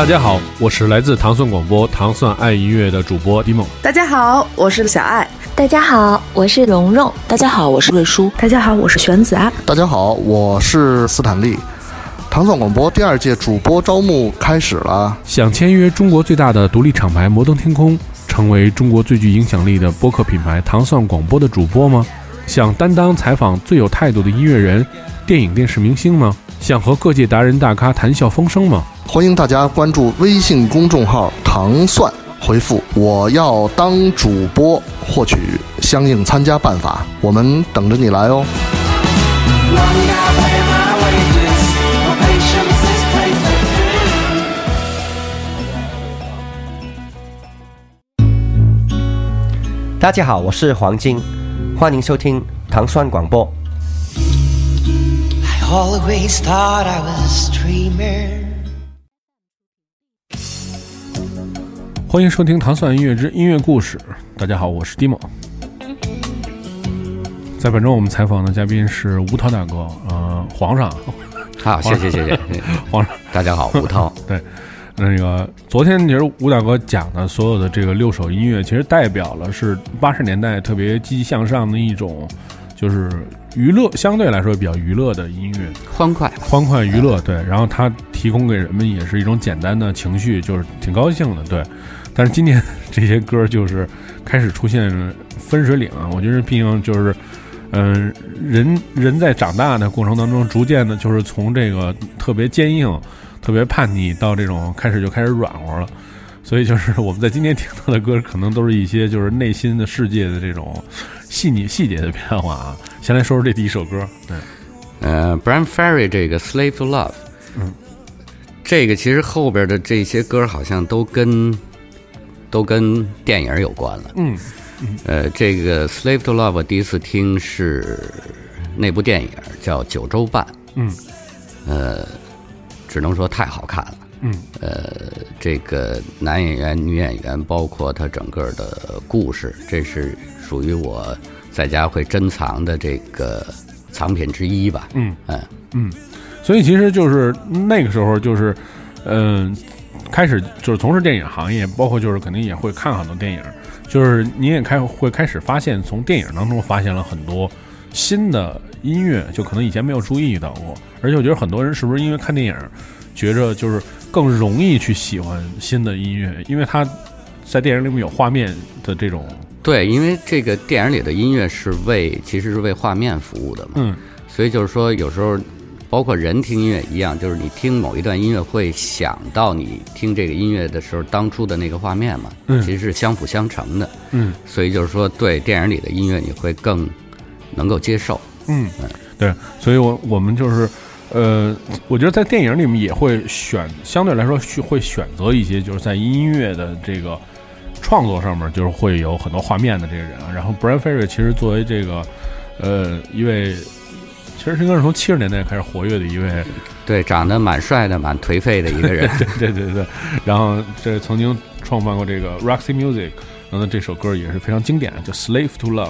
大家好，我是来自糖蒜广播糖蒜爱音乐的主播 Dimo。大家好，我是小爱。大家好，我是蓉蓉。大家好，我是瑞舒。大家好，我是玄子啊。大家好，我是斯坦利。糖蒜广播第二届主播招募开始了，想签约中国最大的独立厂牌摩登天空，成为中国最具影响力的播客品牌糖蒜广播的主播吗？想担当采访最有态度的音乐人、电影电视明星吗？想和各界达人大咖谈笑风生吗？欢迎大家关注微信公众号“糖蒜”，回复“我要当主播”获取相应参加办法，我们等着你来哦。大家好，我是黄金，欢迎收听糖蒜广播。Always thought I was a streamer. 欢迎收听糖蒜音乐之音乐故事。大家好，我是 Dimo。在本周我们采访的嘉宾是吴涛大哥，呃，皇上。好，谢谢谢谢，皇上，大家好，吴涛。对，那个昨天其实吴大哥讲的所有的这个六首音乐，其实代表了是八十年代特别积极向上的一种，就是娱乐，相对来说比较娱乐的音乐，欢快，欢快娱乐。对，然后它提供给人们也是一种简单的情绪，就是挺高兴的。对，但是今年这些歌就是开始出现分水岭啊，我觉得毕竟就是。嗯，人人在长大的过程当中，逐渐的，就是从这个特别坚硬、特别叛逆，到这种开始就开始软和了。所以，就是我们在今天听到的歌，可能都是一些就是内心的世界的这种细腻细节的变化啊。先来说说这第一首歌，对，呃，Brian Ferry 这个《Slave to Love》，嗯，这个其实后边的这些歌好像都跟都跟电影有关了，嗯。呃，这个《Slave to Love》我第一次听是那部电影叫《九州半》，嗯，呃，只能说太好看了，嗯，呃，这个男演员、女演员，包括他整个的故事，这是属于我在家会珍藏的这个藏品之一吧，嗯嗯嗯，所以其实就是那个时候就是，嗯、开始就是从事电影行业，包括就是肯定也会看很多电影。就是你也开会开始发现，从电影当中发现了很多新的音乐，就可能以前没有注意到过。而且我觉得很多人是不是因为看电影，觉着就是更容易去喜欢新的音乐，因为它在电影里面有画面的这种。对，因为这个电影里的音乐是为其实是为画面服务的嘛，嗯，所以就是说有时候。包括人听音乐一样，就是你听某一段音乐会想到你听这个音乐的时候当初的那个画面嘛，嗯，其实是相辅相成的，嗯，所以就是说对电影里的音乐你会更能够接受，嗯，对，所以我我们就是，呃，我觉得在电影里面也会选，相对来说会选择一些就是在音乐的这个创作上面就是会有很多画面的这个人，然后 Brian Ferry 其实作为这个呃一位。其实应该是从七十年代开始活跃的一位，对，长得蛮帅的、蛮颓废的一个人，对对对对。然后这曾经创办过这个 Roxy Music，然后这首歌也是非常经典，叫《Slave to Love》。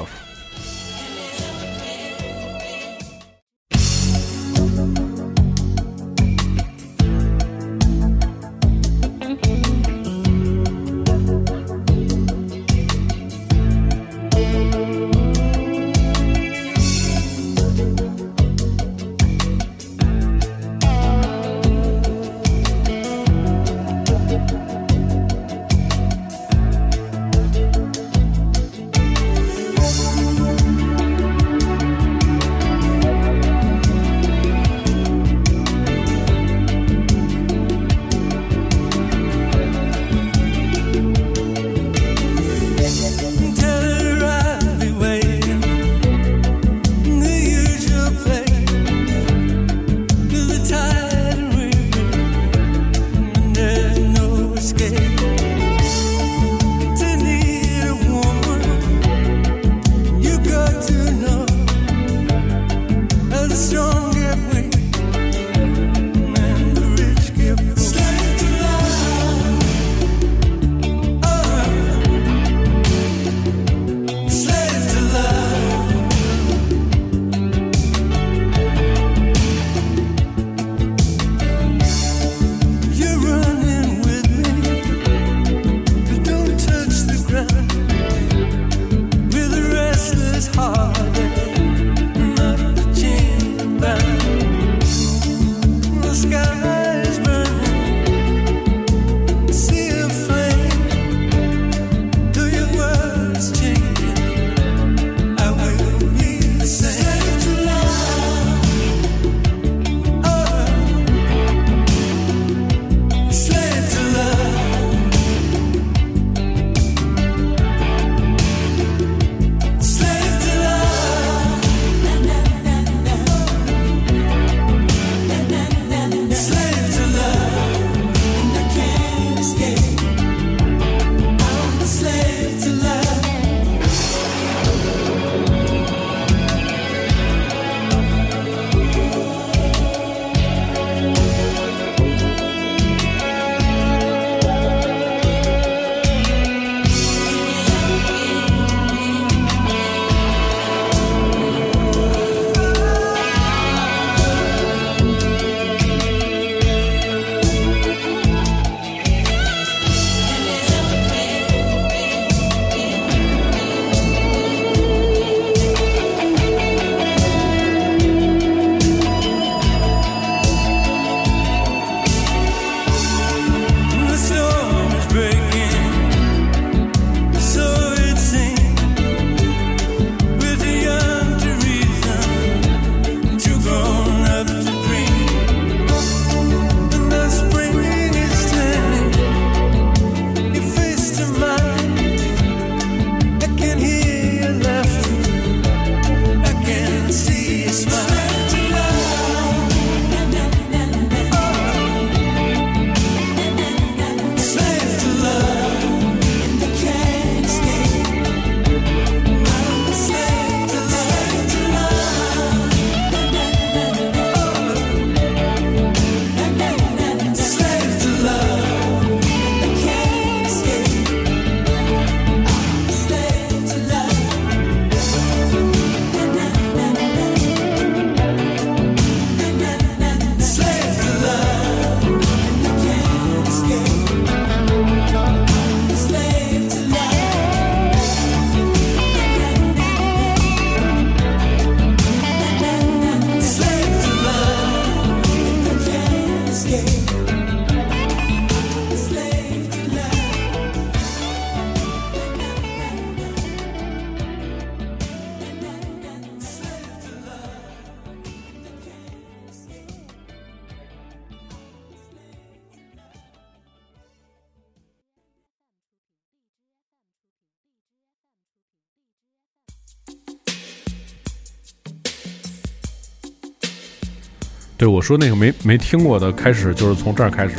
对我说那个没没听过的，开始就是从这儿开始，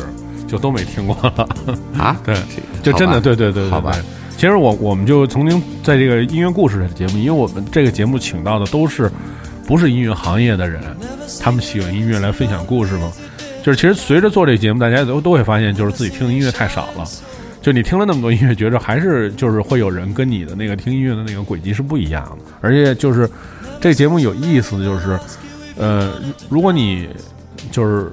就都没听过了。啊，对，就真的对对对对好吧。其实我我们就曾经在这个音乐故事的节目，因为我们这个节目请到的都是不是音乐行业的人，他们喜欢音乐来分享故事嘛。就是其实随着做这个节目，大家都都会发现，就是自己听的音乐太少了。就你听了那么多音乐，觉着还是就是会有人跟你的那个听音乐的那个轨迹是不一样的。而且就是这节目有意思的就是，呃，如果你就是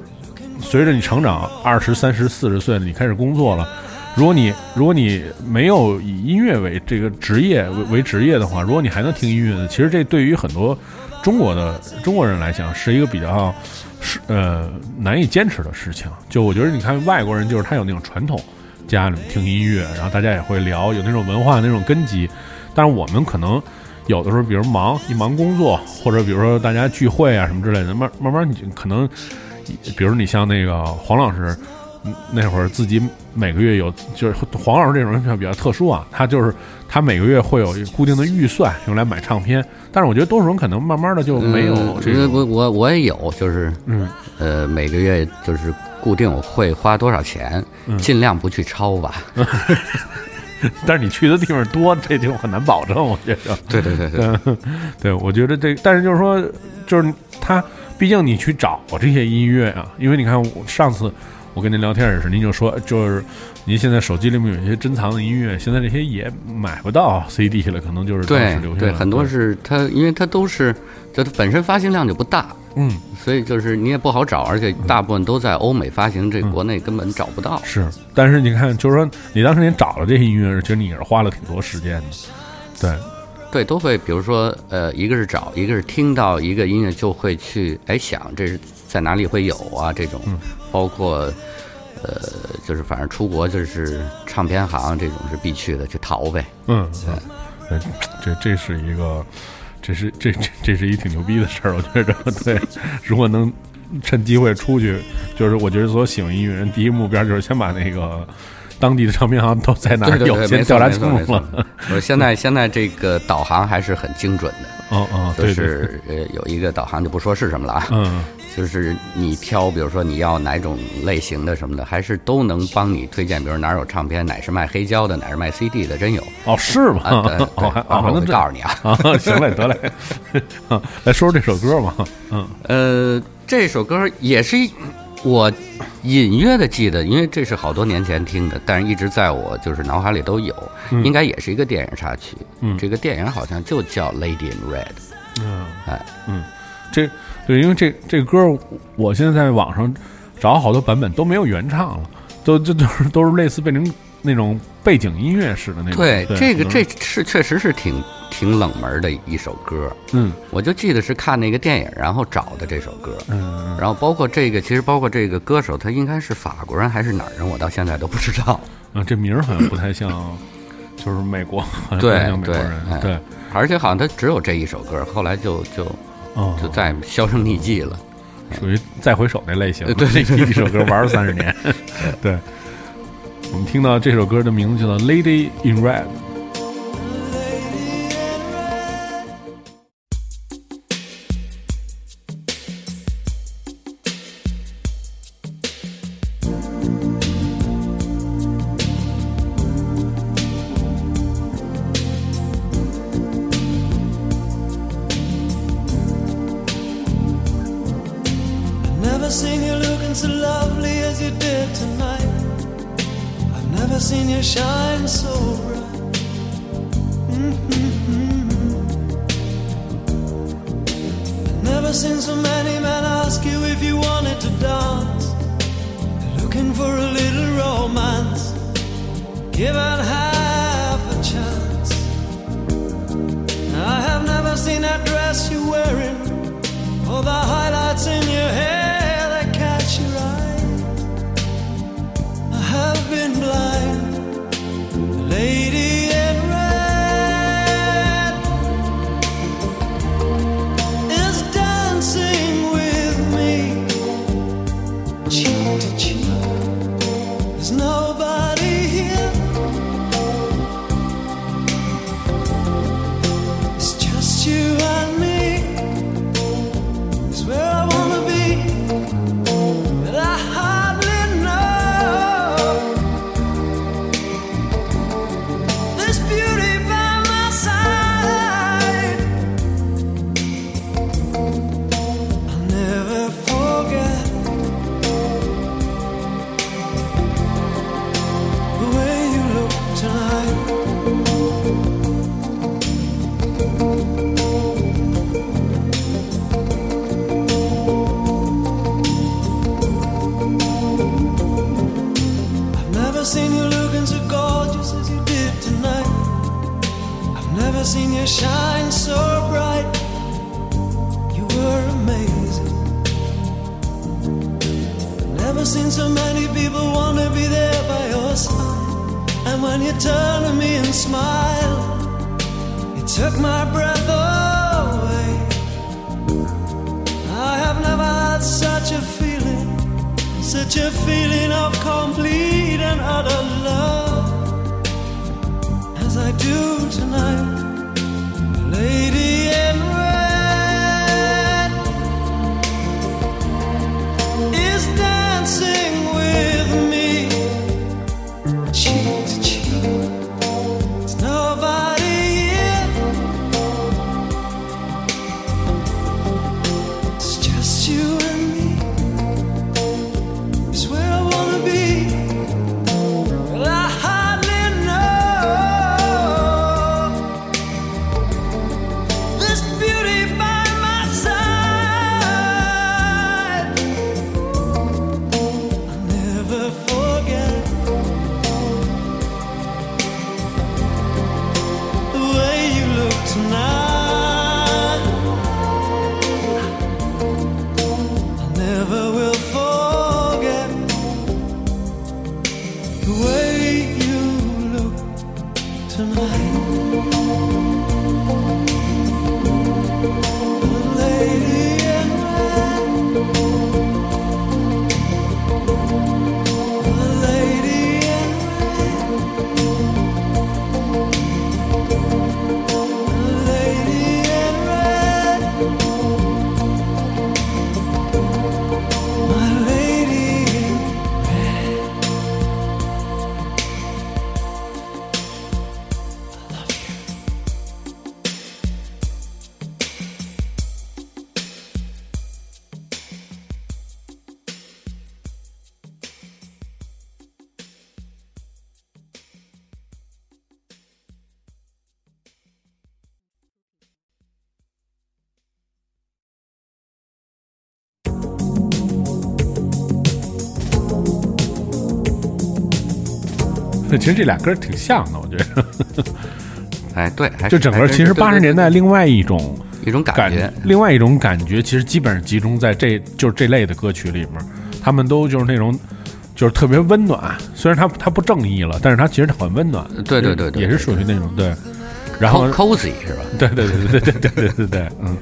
随着你成长，二十三十四十岁，你开始工作了。如果你如果你没有以音乐为这个职业为职业的话，如果你还能听音乐，其实这对于很多中国的中国人来讲是一个比较是呃难以坚持的事情。就我觉得，你看外国人就是他有那种传统，家里听音乐，然后大家也会聊，有那种文化那种根基。但是我们可能有的时候，比如忙一忙工作，或者比如说大家聚会啊什么之类的，慢慢慢你可能，比如你像那个黄老师。嗯那会儿自己每个月有，就是黄老师这种人比较特殊啊，他就是他每个月会有一个固定的预算用来买唱片，但是我觉得多数人可能慢慢的就没有这种，嗯我我我也有，就是嗯呃每个月就是固定我会花多少钱，嗯尽量不去超吧。但是你去的地方多，这就很难保证，我觉得。对对对对，嗯，对，我觉得这，但是就是说，就是他，毕竟你去找这些音乐啊，因为你看，我上次我跟您聊天也是，您就说，就是您现在手机里面有一些珍藏的音乐，现在这些也买不到 CD 了，可能就是对对，很多是它，因为它都是，就它本身发行量就不大，嗯。所以就是你也不好找，而且大部分都在欧美发行，这嗯。国内根本找不到。是，但是你看，就是说你当时你找了这些音乐，其实你也是花了挺多时间的，对，对，都会，比如说，呃，一个是找，一个是听到一个音乐就会去，哎，想这是在哪里会有啊？这种，嗯。包括，呃，就是反正出国就是唱片行这种是必去的，去淘呗。嗯，对，这这是一个，这是这这这是一挺牛逼的事儿，我觉着。对，如果能趁机会出去，就是我觉得所有喜欢音乐人第一目标就是先把那个当地的唱片行都在哪儿有，先调查清楚。我现在现在这个导航还是很精准的，哦哦，就是呃有一个导航就不说是什么了啊，嗯 就是你挑，比如说你要哪种类型的什么的，还是都能帮你推荐，比如哪儿有唱片，哪是卖黑胶的，哪是卖 CD 的，真有哦是吗？啊。对 我会啊那这告诉你啊。啊，行嘞，得嘞，啊，来说说这首歌吧。嗯呃，这首歌也是一我隐约的记得，因为这是好多年前听的，但是一直在我就是脑海里都有，嗯应该也是一个电影插曲。嗯这个电影好像就叫《Lady in Red》。嗯哎，嗯，这对，因为这这歌，我现在在网上找好多版本都没有原唱了，都这都是都是类似变成那种背景音乐似的那种。对，这个这是确实是挺挺冷门的一首歌。嗯我就记得是看那个电影，然后找的这首歌。嗯然后包括这个，其实包括这个歌手，他应该是法国人还是哪儿人，我到现在都不知道。啊，这名儿好像不太像，就是美国，好像不对太像美国对人。哎对，而且好像他只有这一首歌，后来就就哦，就再销声匿迹了。属于再回首那类型。对一首歌玩了三十年。对，我们听到这首歌的名字叫做《Lady in Red》。Seen so many men ask you if you wanted to dance. Looking for a little romance, given half a chance. I have never seen that dress you're wearing all the highlights in your hair that catch your eye. I have been blind, you turn to me and smile, it took my breath away. I have never had such a feeling, such a feeling of complete and utter love as I do tonight. 实这俩歌挺像的，我觉得，哎，对，就整个其实八十年代另外一种一种感感觉，另外一种感觉，其实基本上集中在这就是这类的歌曲里面，他们都就是那种就是特别温暖，虽然他他不正义了，但是他其实很温暖，对对对对也是属于那种对，然后 Co- cozy 是吧？对对对对对对对对对，嗯，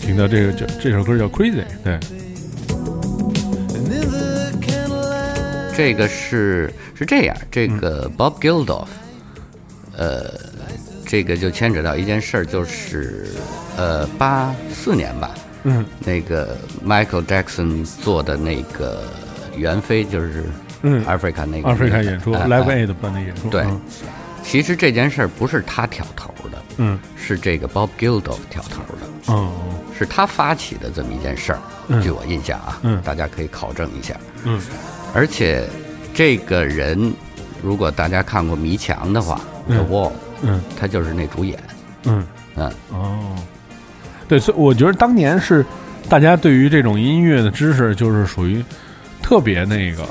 听到这个就这首歌叫 Crazy，对，这个是是这样，这个 Bob Geldof，呃，这个就牵扯到一件事儿，就是呃八四年吧，嗯。那个 Michael Jackson 做的那个袁飞，就是嗯。Africa 那个阿非卡演出哎，Live 哎 Aid 办的演出，对。嗯。其实这件事儿不是他挑头的，嗯。是这个 Bob Geldof 挑头的。嗯是他发起的这么一件事儿，嗯。据我印象啊，嗯。大家可以考证一下。嗯而且这个人，如果大家看过《迷墙》的话，嗯。The Wall》，嗯。他就是那主演。嗯。嗯，哦，对，所以我觉得当年是大家对于这种音乐的知识，就是属于特别那个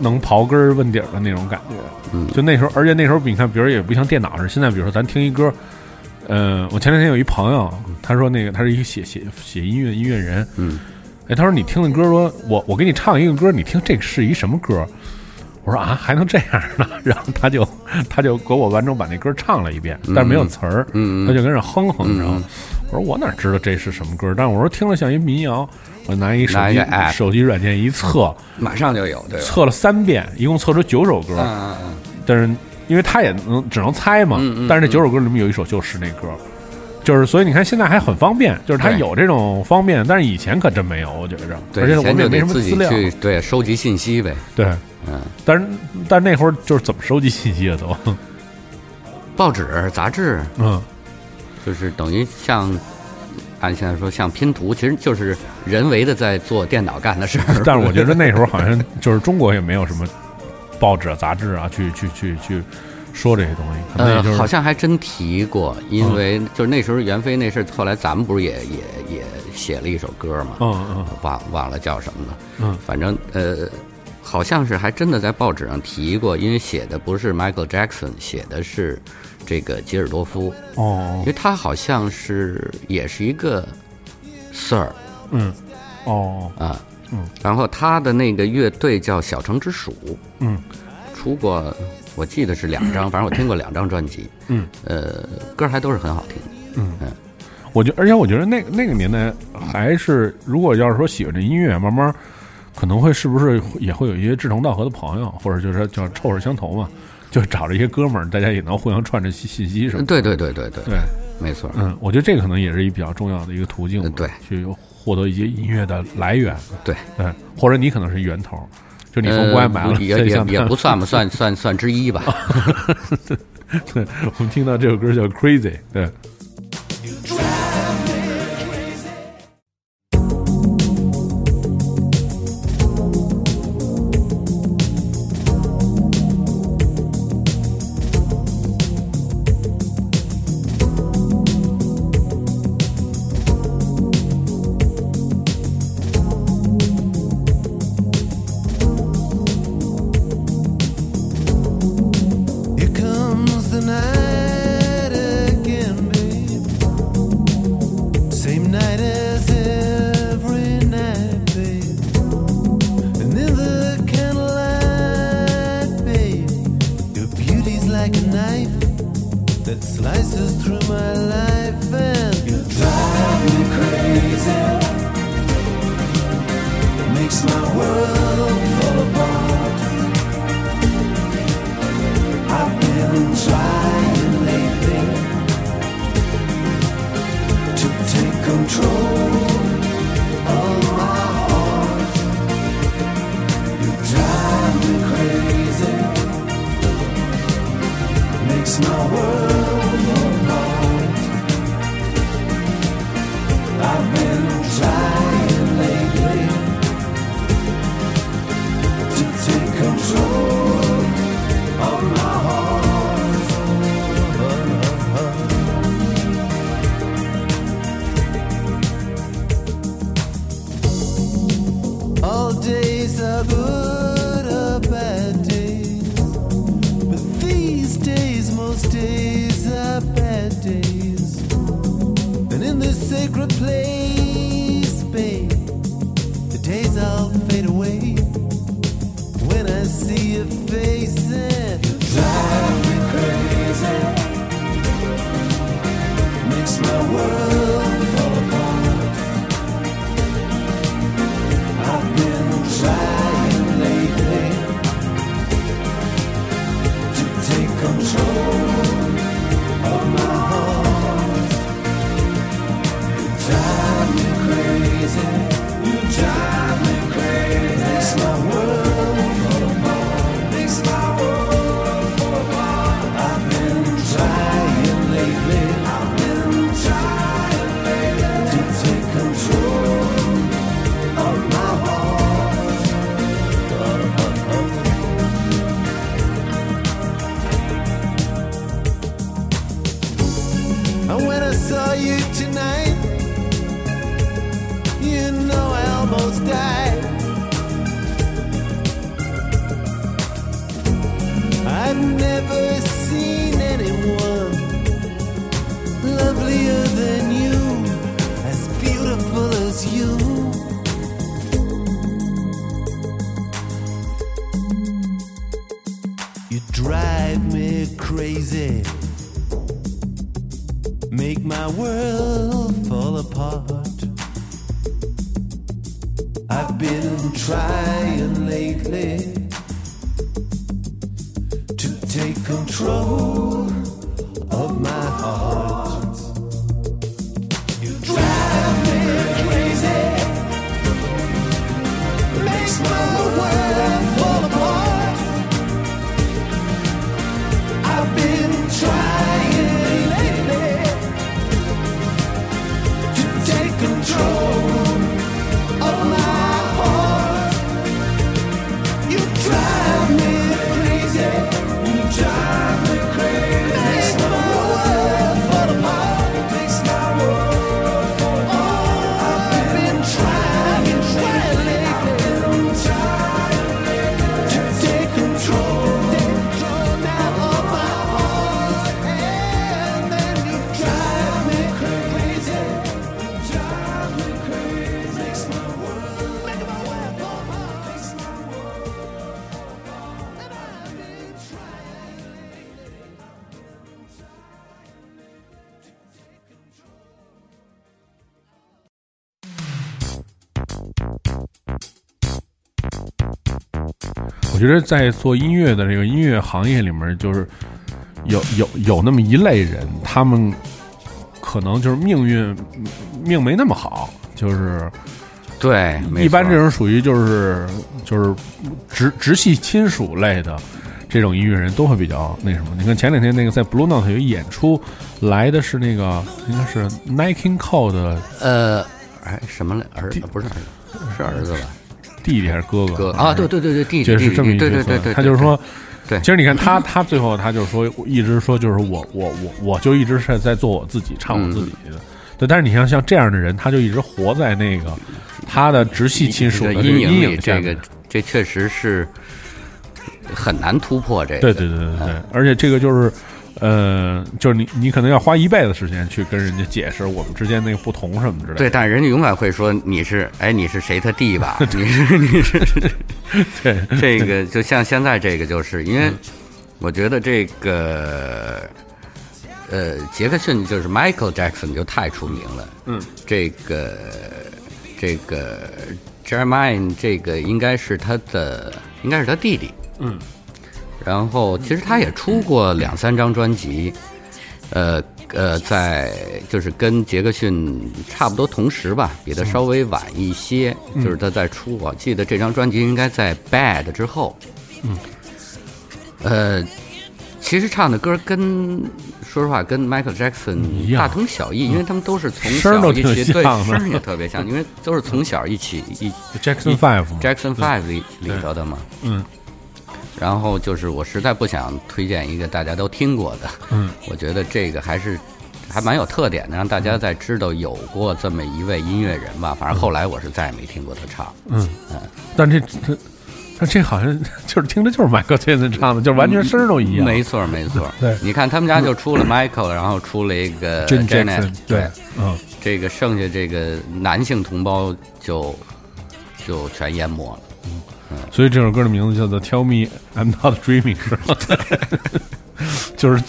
能刨根儿问底儿的那种感觉。嗯。就那时候，而且那时候你看，比如也不像电脑似的，现在比如说咱听一歌，呃，我前两天有一朋友，他说那个他是一个写写写音乐音乐人，嗯，哎，他说你听的歌，说我我给你唱一个歌，你听这是一什么歌？我说啊，还能这样呢？然后他就他就给我完整把那歌唱了一遍，但是没有词儿，嗯嗯他就跟着哼哼，你知道吗嗯？我说我哪知道这是什么歌？但是我说听了像一民谣，我拿一手机一手机软件一测，马上就有，对？测了三遍，一共测出九首歌，嗯嗯但是因为他也能只能猜嘛，嗯嗯但是这九首歌里面有一首就是那歌，就是所以你看现在还很方便，就是它有这种方便，但是以前可真没有，我觉着，对，而且我们也没什么资料，对收集信息呗。对，嗯，但是但是那会儿就是怎么收集信息啊都，报纸、杂志，嗯，就是等于像按现在说像拼图，其实就是人为的在做电脑干的事儿。但是我觉得那时候好像 就是中国也没有什么报纸、啊、杂志啊，去去去去说这些东西，可能也呃就，是、好像还真提过，因为就是那时候袁飞那事儿，后来咱们不是也也也写了一首歌嘛，嗯嗯。忘忘了叫什么了，嗯。反正呃，好像是还真的在报纸上提过，因为写的不是 Michael Jackson，写的是这个吉尔多夫，哦。因为他好像是也是一个 Sir 嗯哦啊，嗯，然后他的那个乐队叫小城之鼠，嗯。出过我记得是两张，反正我听过两张专辑，嗯呃，歌还都是很好听。嗯，我觉而且我觉得那个那个年代还是，如果要是说喜欢这音乐，慢慢可能会是不是也会有一些志同道合的朋友，或者就是叫臭味相投嘛，就找着一些哥们儿，大家也能互相串着信信息什么的。对对对对对，对，没错。嗯，我觉得这个可能也是一比较重要的一个途径对去获得一些音乐的来源。对，嗯，或者你可能是源头，就你从国外买了，呃也也也不算吧，算算算之一吧。对，我们听到这首歌叫《Crazy》，对。the world. 觉得在做音乐的这个音乐行业里面，就是有有有那么一类人，他们可能就是命运命没那么好，就是对，一般这种属于就是就是直直系亲属类的这种音乐人都会比较那什么。你看前两天那个在 Blue Note 有演出，来的是那个应该是 Nike Cole 的呃，哎，什么来？儿子不是儿子，是儿子吧？弟弟还是哥哥？哥啊，对对对对，弟弟就是这么一个角色对对对，他就是说，对其实你看他，他最后他就是说，一直说就是我我我我就一直是在做我自己，唱我自己。对，但是你像像这样的人，他就一直活在那个他的直系亲属的阴阴影里，影下这个这确实是很难突破这个。对对对对对，而且这个就是，呃，就是你你可能要花一辈子时间去跟人家解释我们之间那个不同什么之类的。对，但是人家永远会说你是哎你是谁他弟吧？你是你是对 这个就像现在这个，就是因为我觉得这个呃杰克逊就是 Michael Jackson 就太出名了，嗯，这个这个 Jermaine 这个应该是他的应该是他弟弟，嗯，然后其实他也出过两三张专辑，呃呃，在就是跟杰克逊差不多同时吧，比他稍微晚一些。就是他在出，我记得这张专辑应该在《Bad》之后。嗯，呃，其实唱的歌跟说实话跟 Michael Jackson 样。大同小异，因为他们都是从小一起，对声儿也特别像，因为都是从小一起一 Jackson Five 嘛。Jackson Five 里里头的嘛。嗯然后就是我实在不想推荐一个大家都听过的，嗯，我觉得这个还是还蛮有特点的，让大家再知道有过这么一位音乐人吧。反正后来我是再也没听过他唱。嗯，但这这但这好像就是听着就是迈克尔·杰克逊唱的，就是完全声儿都一样。没错，没错。对你看他们家就出了 Michael，然后出了一个 Janet，对，嗯，这个剩下这个男性同胞就就全淹没了。所以这首歌的名字叫做《Tell Me I'm Not Dreaming》，是吧？就是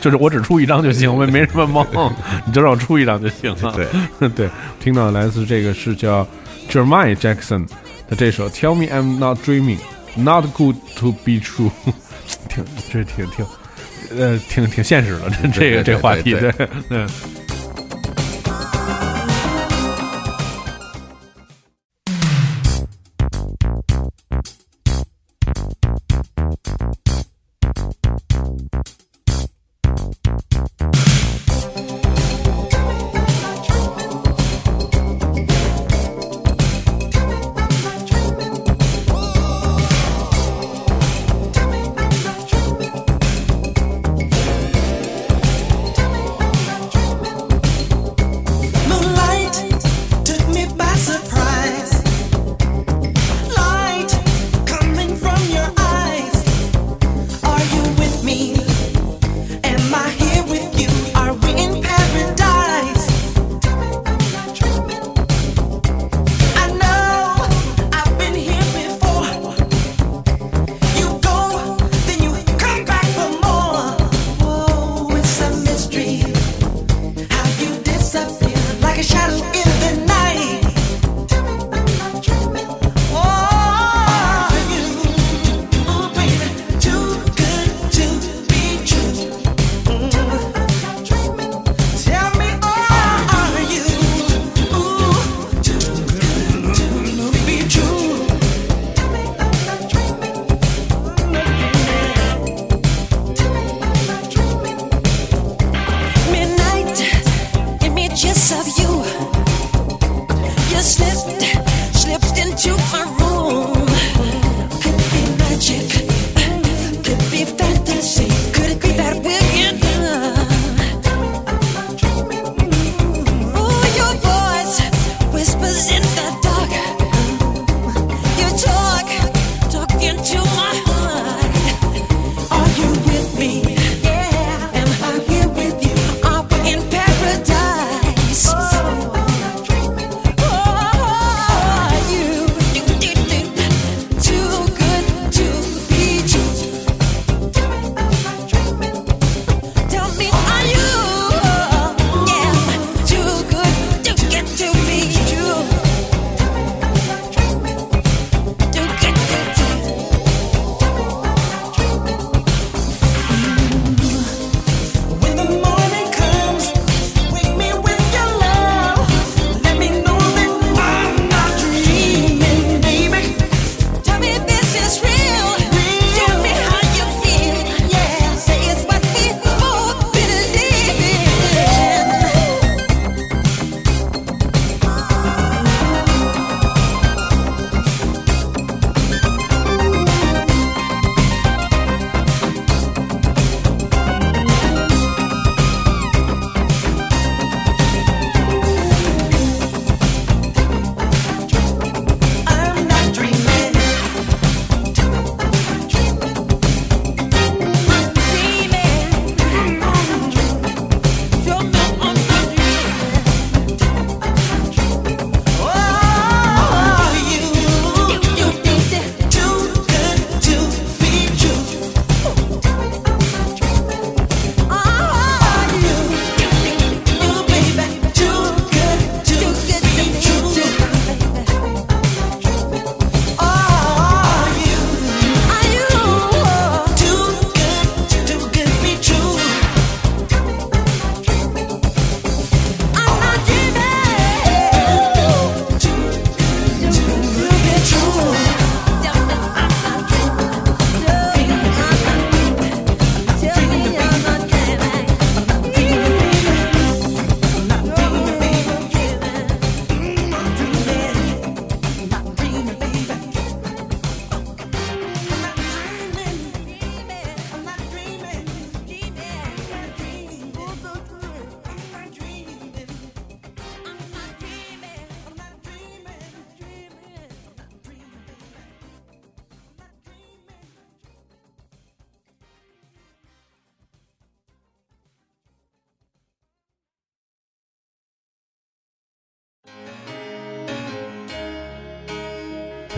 就是我只出一张就行，我也没什么梦，你就让我出一张就行了。对 对，听到来自这个是叫 Jermaine Jackson 的这首《Tell Me I'm Not Dreaming》，Not Good to Be True，挺这挺挺呃挺挺现实的，这这个这个话题，对对对。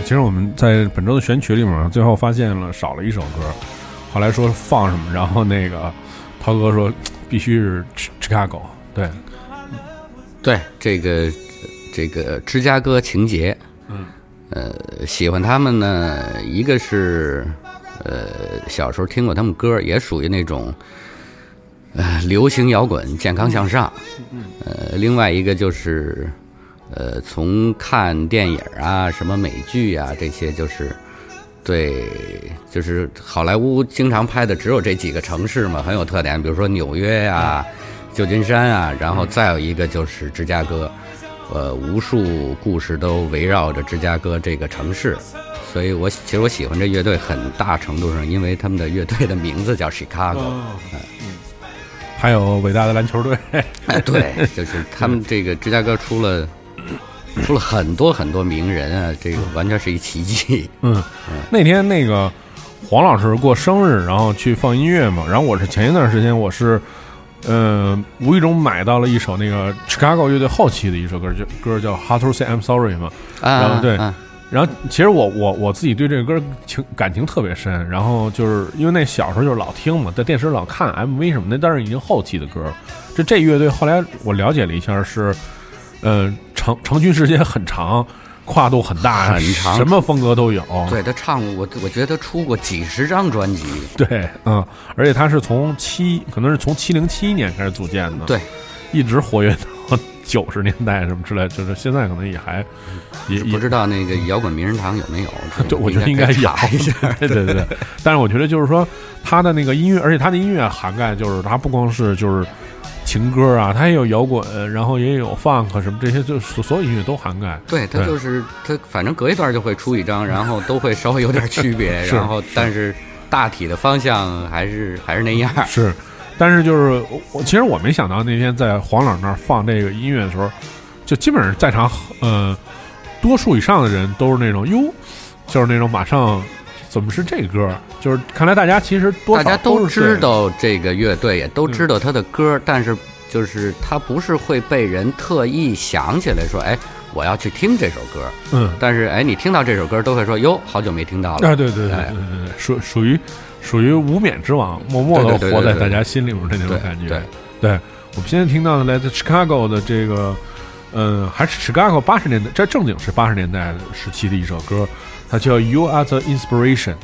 其实我们在本周的选曲里面，最后发现了少了一首歌，后来说放什么，然后那个涛哥说必须是 Chicago，对，对这个这个芝加哥情节，嗯，呃，喜欢他们呢，一个是呃小时候听过他们歌，也属于那种呃流行摇滚、健康向上，呃，另外一个就是呃从看电影啊、什么美剧啊这些，就是对，就是好莱坞经常拍的只有这几个城市嘛，很有特点，比如说纽约啊、旧金山啊，然后再有一个就是芝加哥，呃，无数故事都围绕着芝加哥这个城市，所以我其实我喜欢这乐队，很大程度上因为他们的乐队的名字叫 Chicago，、还有伟大的篮球队，哎，对，就是他们这个芝加哥出了出了很多很多名人啊，这个完全是一奇迹。嗯，那天那个黄老师过生日，然后去放音乐嘛，然后我是前一段时间我是。呃，无意中买到了一首那个 Chicago 乐队后期的一首歌，就歌叫《to Say I'm Sorry》嘛。然后对，啊然后其实我我我自己对这个歌情感情特别深，然后就是因为那小时候就是老听嘛，在电视老看 MV 什么的，但是已经后期的歌。这这乐队后来我了解了一下是，呃，成成军时间很长，跨度很大，很长什么风格都有。对他唱，我我觉得他出过几十张专辑。对，嗯，而且他是从七，可能是从七零七年开始组建的，对，一直活跃到 九十年代什么之类，就是现在可能也还也也不知道那个摇滚名人堂有没有？对，我觉得应该有查一下。对对对，但是我觉得就是说，他的那个音乐，而且他的音乐涵盖，就是他不光是就是情歌啊，他也有摇滚，然后也有 funk 什么这些，就所所有音乐都涵盖。对他就是他，反正隔一段就会出一张，然后都会稍微有点区别，然后但是大体的方向还是还是那样。是，但是就是我我其实我没想到那天在黄老那儿放这个音乐的时候，就基本上在场呃多数以上的人都是那种哟，就是那种马上怎么是这歌？就是看来大家其实多大家都知道这个乐队，也都知道他的歌，但是就是他不是会被人特意想起来说，哎，我要去听这首歌。嗯，但是哎，你听到这首歌都会说，哟，好久没听到了。啊，对对对对哎对对，属属于属于无冕之王，默默的活在大家心里面的那种感觉。对对我们现在听到的来自 Chicago 的这个，呃，还是 Chicago 八十年代，这正经是八十年代时期的一首歌，它叫 You Are the Inspiration。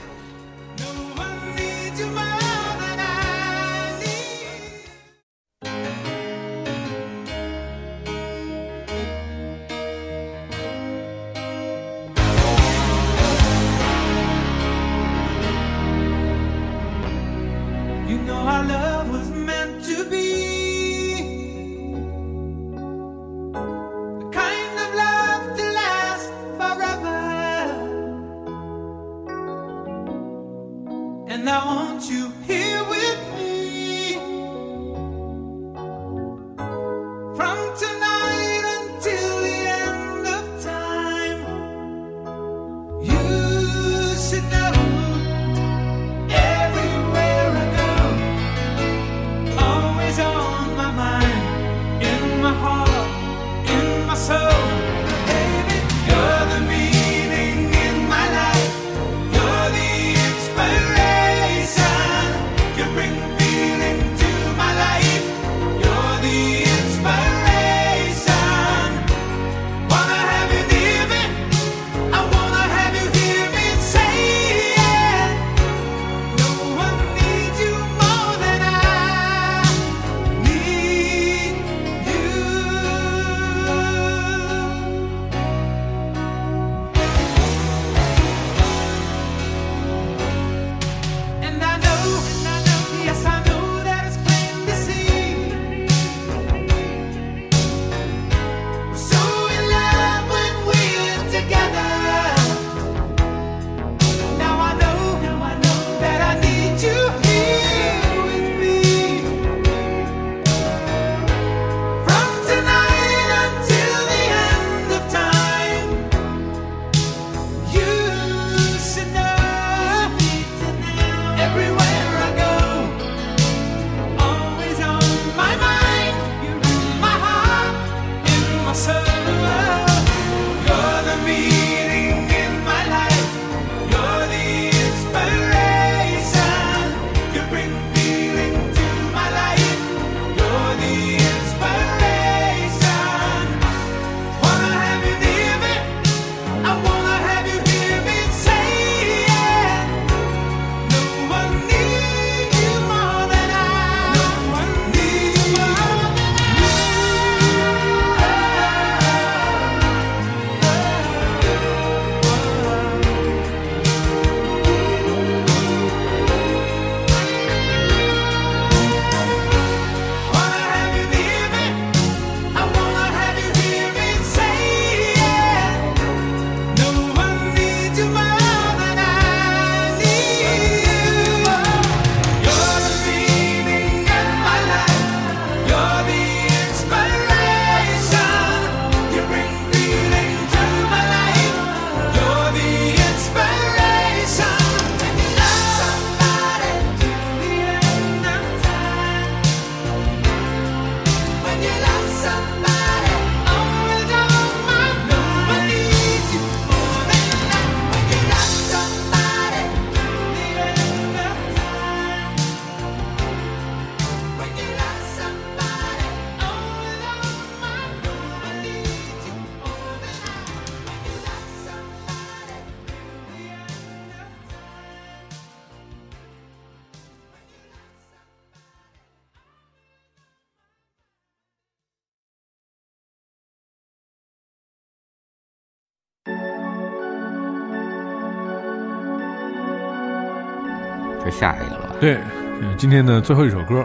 对，嗯今天的最后一首歌，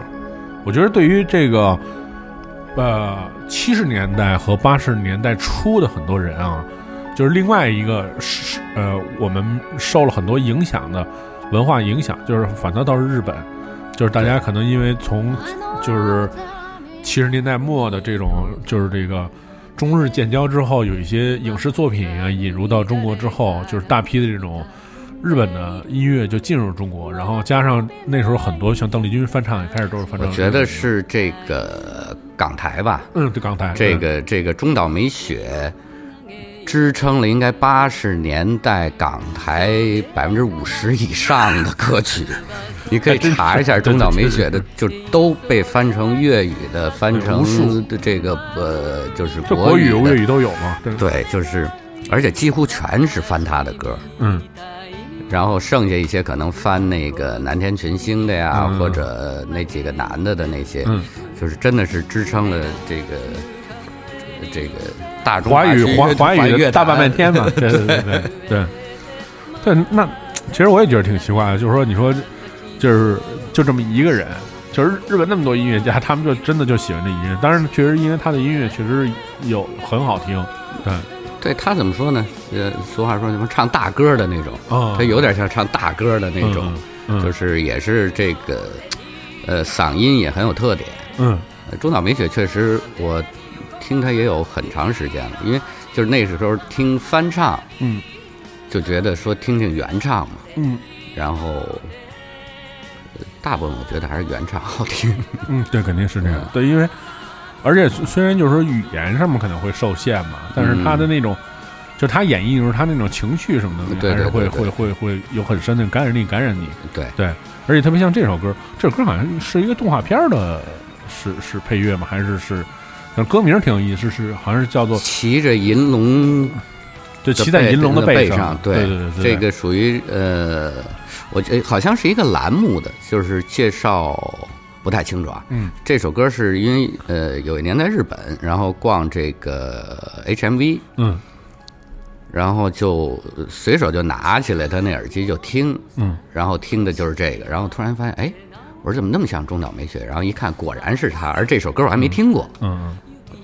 我觉得对于这个呃七十年代和八十年代初的很多人啊，就是另外一个是呃我们受了很多影响的文化影响，就是反倒倒是日本，就是大家可能因为从就是七十年代末的这种就是这个。中日建交之后，有一些影视作品啊引入到中国之后，就是大批的这种日本的音乐就进入中国，然后加上那时候很多像邓丽君翻唱也开始都是翻唱。我觉得是这个港台吧，嗯，对港台这个这个中岛美雪支撑了应该八十年代港台百分之五十以上的歌曲。你可以查一下中岛美雪的，就都被翻成粤语的，翻成的这个呃，就是国语、粤语都有嘛？对，就是，而且几乎全是翻他的歌。嗯，然后剩下一些可能翻那个南天群星的呀，或者那几个男的的那些，嗯，就是真的是支撑了这个这个大中华语华华语乐大半半天嘛。对对对对对对。那其实我也觉得挺奇怪的，就是说你说。就是就这么一个人，就是日本那么多音乐家，他们就真的就喜欢这音乐。当然，确实因为他的音乐确实有很好听，对，对他怎么说呢？呃，俗话说什么唱大歌的那种，他有点像唱大歌的那种，就是也是这个，呃，嗓音也很有特点。嗯，中岛美雪确实，我听他也有很长时间了，因为就是那时候听翻唱，嗯，就觉得说听听原唱嘛，嗯，然后。大部分我觉得还是原唱好听。嗯，对，肯定是这样。对，因为而且虽然就是说语言上面可能会受限嘛，但是他的那种，就他演绎的时候，他那种情绪什么的，还是会会会会有很深的感染力，感染你。对对，而且特别像这首歌，这首歌好像是一个动画片的，是是配乐吗？还是是？但歌名挺有意思，是好像是叫做骑着银龙，就骑在银龙的背上。对对对，这个属于呃。我觉好像是一个栏目的，就是介绍不太清楚啊。嗯，这首歌是因为呃有一年在日本，然后逛这个 HMV，嗯，然后就随手就拿起来他那耳机就听，嗯，然后听的就是这个，然后突然发现，哎，我说怎么那么像中岛美雪？然后一看，果然是他，而这首歌我还没听过，嗯嗯，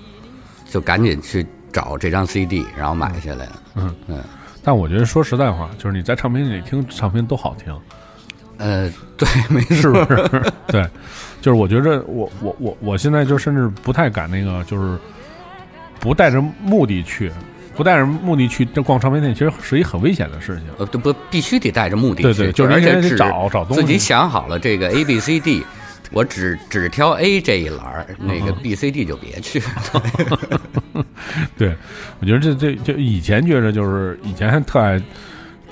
就赶紧去找这张 CD，然后买下来，嗯嗯。但我觉得说实在话，就是你在唱片里听唱片都好听，呃，对，没是不是？对，就是我觉着我我我我现在就甚至不太敢那个，就是不带着目的去，不带着目的去这逛唱片店，其实是一很危险的事情。呃，不，必须得带着目的去，对对，就是而且得找找东西，自己想好了这个 A B C D。我只只挑 A 这一栏那个 B、C、D 就别去。对，我觉得这这就以前觉着就是以前还特爱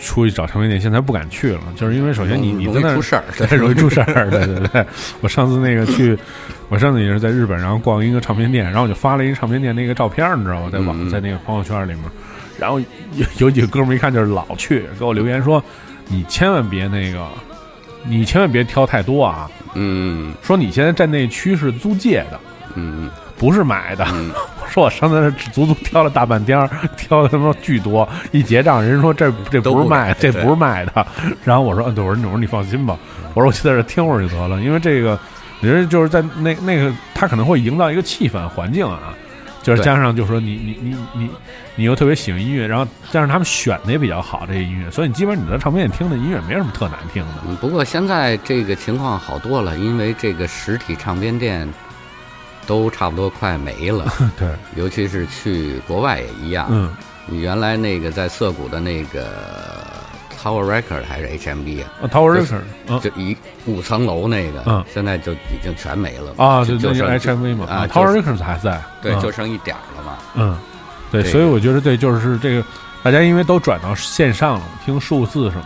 出去找唱片店，现在不敢去了，就是因为首先你你在那出事儿，对，容易出事儿。对对对，我上次那个去，我上次也是在日本，然后逛一个唱片店，然后我就发了一个唱片店那个照片，你知道吗？在网在那个朋友圈里面，然后有有几个哥们一看就是老去，给我留言说：“你千万别那个。”你千万别挑太多啊！嗯，说你现在在那区是租借的，嗯，不是买的。嗯、我 说我上那只足足挑了大半天，挑的他妈巨多，一结账人说这这不是卖，这不是卖的。然后我说，对，我说我说你放心吧，我说我就在这听会儿就得了，因为这个，你说就是在那那个，他可能会营造一个气氛环境啊。就是加上，就是说你你你你你又特别喜欢音乐，然后加上他们选的也比较好这些音乐，所以你基本上你在唱片店听的音乐没什么特难听的。不过现在这个情况好多了，因为这个实体唱片店都差不多快没了。对，尤其是去国外也一样。嗯，你原来那个在涩谷的那个 Tower Record 还是 HMB 啊？Tower Record 就一五层楼那个，嗯，现在就已经全没了啊，就就 HMV 嘛啊，Tower Record 还在，对，就剩一点了嘛。嗯，对，所以我觉得对，就是这个大家因为都转到线上了，听数字什么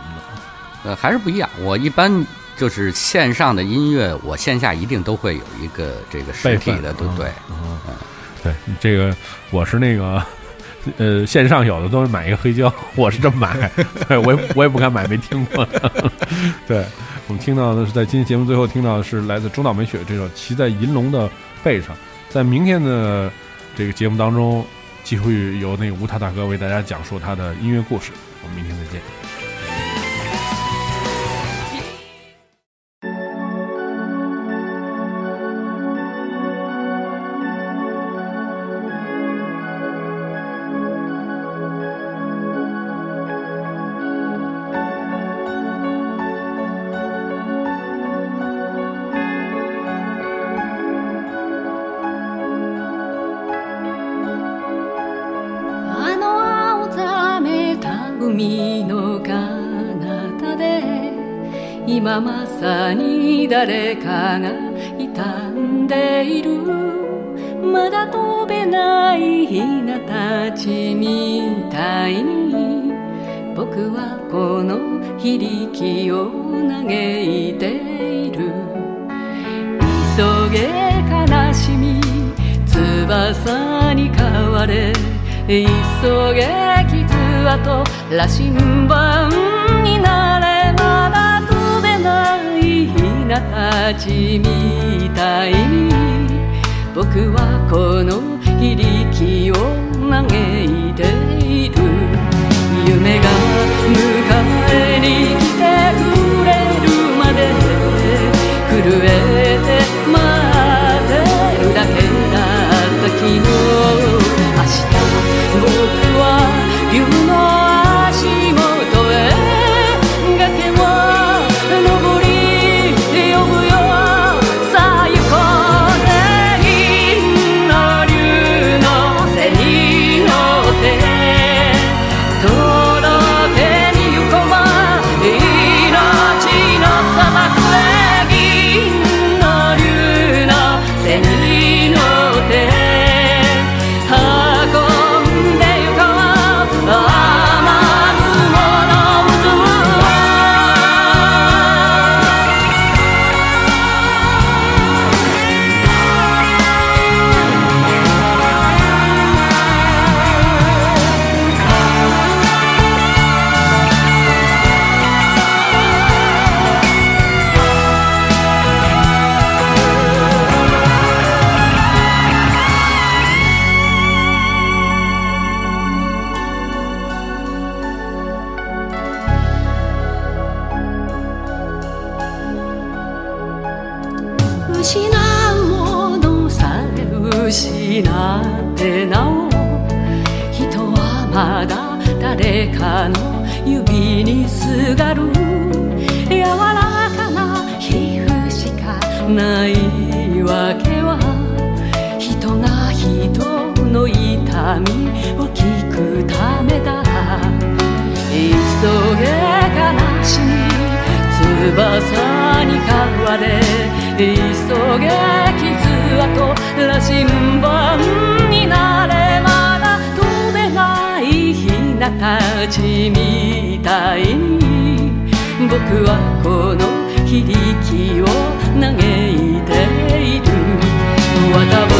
的，呃，还是不一样。我一般就是线上的音乐，我线下一定都会有一个这个实体的，对不对？嗯，对，这个我是那个。呃，线上有的都是买一个黑胶，我是这么买，对我也我也不敢买没听过的。对我们听到的是在今天节目最后听到的是来自中岛美雪这首《骑在银龙的背上》。在明天的这个节目当中，继续由那个吴塔大哥为大家讲述他的音乐故事。我们明天再见。今まさに誰かが傷んでいる。まだ飛べないヒナたちみたいに。僕はこの非力を嘆いている。急げ悲しみ翼に変われ。急げ傷跡羅針盤なたちみたいに僕はこの非力を嘆いている夢が迎えに来てくれるまで震えて待ってるだけだった昨日明日僕は竜僕はこの響きを嘆いている。